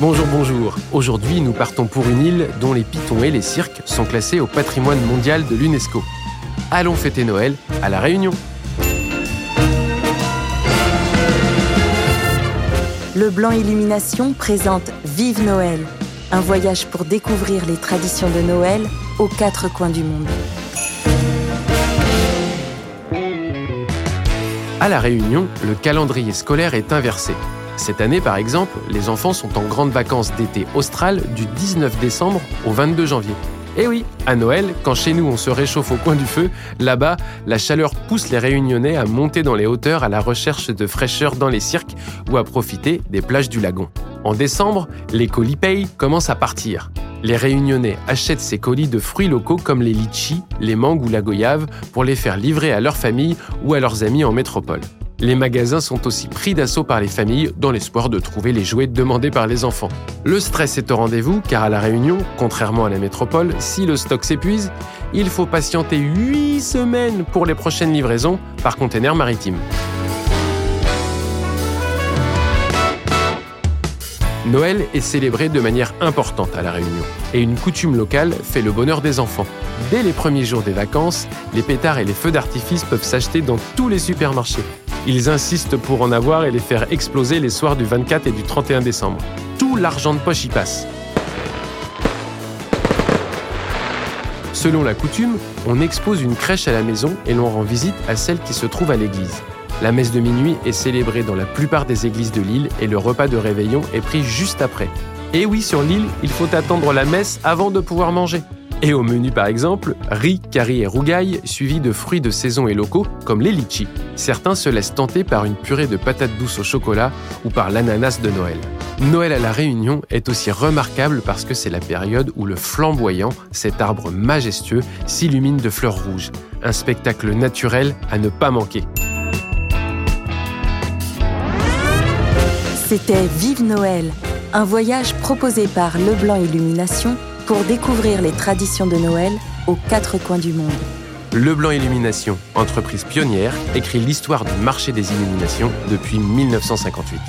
Bonjour, bonjour. Aujourd'hui, nous partons pour une île dont les pitons et les cirques sont classés au patrimoine mondial de l'UNESCO. Allons fêter Noël à La Réunion. Le Blanc Illumination présente Vive Noël, un voyage pour découvrir les traditions de Noël aux quatre coins du monde. À La Réunion, le calendrier scolaire est inversé. Cette année, par exemple, les enfants sont en grandes vacances d'été austral du 19 décembre au 22 janvier. Et oui, à Noël, quand chez nous on se réchauffe au coin du feu, là-bas, la chaleur pousse les réunionnais à monter dans les hauteurs à la recherche de fraîcheur dans les cirques ou à profiter des plages du lagon. En décembre, les colis payent commencent à partir. Les réunionnais achètent ces colis de fruits locaux comme les litchis, les mangues ou la goyave pour les faire livrer à leur famille ou à leurs amis en métropole. Les magasins sont aussi pris d'assaut par les familles dans l'espoir de trouver les jouets demandés par les enfants. Le stress est au rendez-vous car à la Réunion, contrairement à la métropole, si le stock s'épuise, il faut patienter 8 semaines pour les prochaines livraisons par container maritime. Noël est célébré de manière importante à La Réunion et une coutume locale fait le bonheur des enfants. Dès les premiers jours des vacances, les pétards et les feux d'artifice peuvent s'acheter dans tous les supermarchés. Ils insistent pour en avoir et les faire exploser les soirs du 24 et du 31 décembre. Tout l'argent de poche y passe. Selon la coutume, on expose une crèche à la maison et l'on rend visite à celle qui se trouve à l'église. La messe de minuit est célébrée dans la plupart des églises de l'île et le repas de réveillon est pris juste après. Et oui, sur l'île, il faut attendre la messe avant de pouvoir manger. Et au menu par exemple, riz, curry et rougaille, suivis de fruits de saison et locaux comme les litchis. Certains se laissent tenter par une purée de patates douces au chocolat ou par l'ananas de Noël. Noël à la Réunion est aussi remarquable parce que c'est la période où le flamboyant, cet arbre majestueux, s'illumine de fleurs rouges. Un spectacle naturel à ne pas manquer. C'était Vive Noël, un voyage proposé par Leblanc Illumination pour découvrir les traditions de Noël aux quatre coins du monde. Leblanc Illumination, entreprise pionnière, écrit l'histoire du marché des illuminations depuis 1958.